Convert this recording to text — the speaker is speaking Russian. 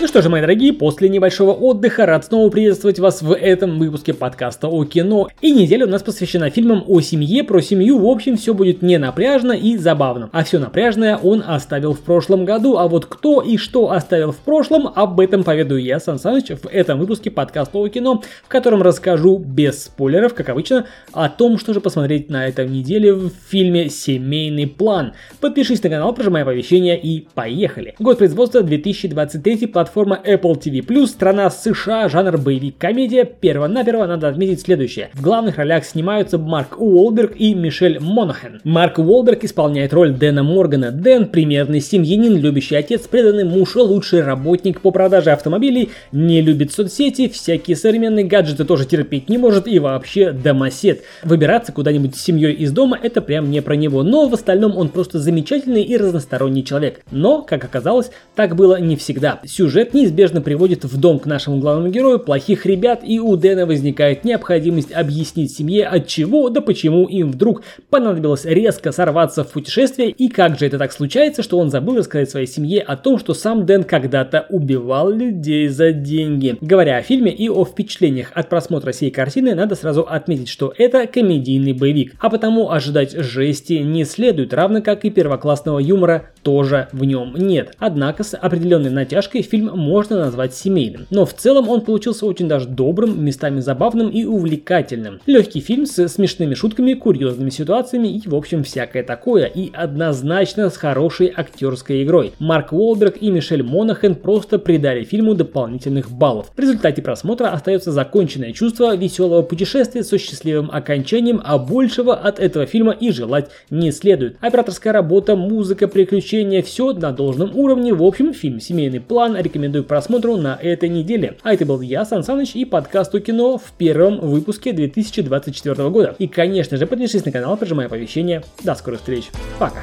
Ну что же, мои дорогие, после небольшого отдыха рад снова приветствовать вас в этом выпуске подкаста о кино. И неделя у нас посвящена фильмам о семье, про семью. В общем, все будет не напряжно и забавно. А все напряжное он оставил в прошлом году. А вот кто и что оставил в прошлом, об этом поведаю я, Сан Саныч, в этом выпуске подкаста о кино, в котором расскажу без спойлеров, как обычно, о том, что же посмотреть на этой неделе в фильме «Семейный план». Подпишись на канал, прожимай оповещения и поехали. Год производства 2023, платформа Apple TV+, страна США, жанр боевик-комедия. Перво-наперво надо отметить следующее. В главных ролях снимаются Марк Уолберг и Мишель Монахен. Марк Уолберг исполняет роль Дэна Моргана. Дэн – примерный семьянин, любящий отец, преданный муж, лучший работник по продаже автомобилей, не любит соцсети, всякие современные гаджеты тоже терпеть не может и вообще домосед. Выбираться куда-нибудь с семьей из дома – это прям не про него, но в остальном он просто замечательный и разносторонний человек. Но, как оказалось, так было не всегда. Сюжет неизбежно приводит в дом к нашему главному герою плохих ребят, и у Дэна возникает необходимость объяснить семье, от чего да почему им вдруг понадобилось резко сорваться в путешествие, и как же это так случается, что он забыл рассказать своей семье о том, что сам Дэн когда-то убивал людей за деньги. Говоря о фильме и о впечатлениях от просмотра всей картины, надо сразу отметить, что это комедийный боевик, а потому ожидать жести не следует, равно как и первоклассного юмора тоже в нем нет. Однако с определенной натяжкой фильм можно назвать семейным. Но в целом он получился очень даже добрым, местами забавным и увлекательным. Легкий фильм с смешными шутками, курьезными ситуациями и в общем всякое такое. И однозначно с хорошей актерской игрой. Марк Уолберг и Мишель Монахен просто придали фильму дополнительных баллов. В результате просмотра остается законченное чувство веселого путешествия со счастливым окончанием, а большего от этого фильма и желать не следует. Операторская работа, музыка, приключения, все на должном уровне. В общем, фильм «Семейный план» рекомендую к просмотру на этой неделе. А это был я, Сан Саныч, и подкаст о кино в первом выпуске 2024 года. И, конечно же, подпишись на канал, прожимай оповещения. До скорых встреч. Пока.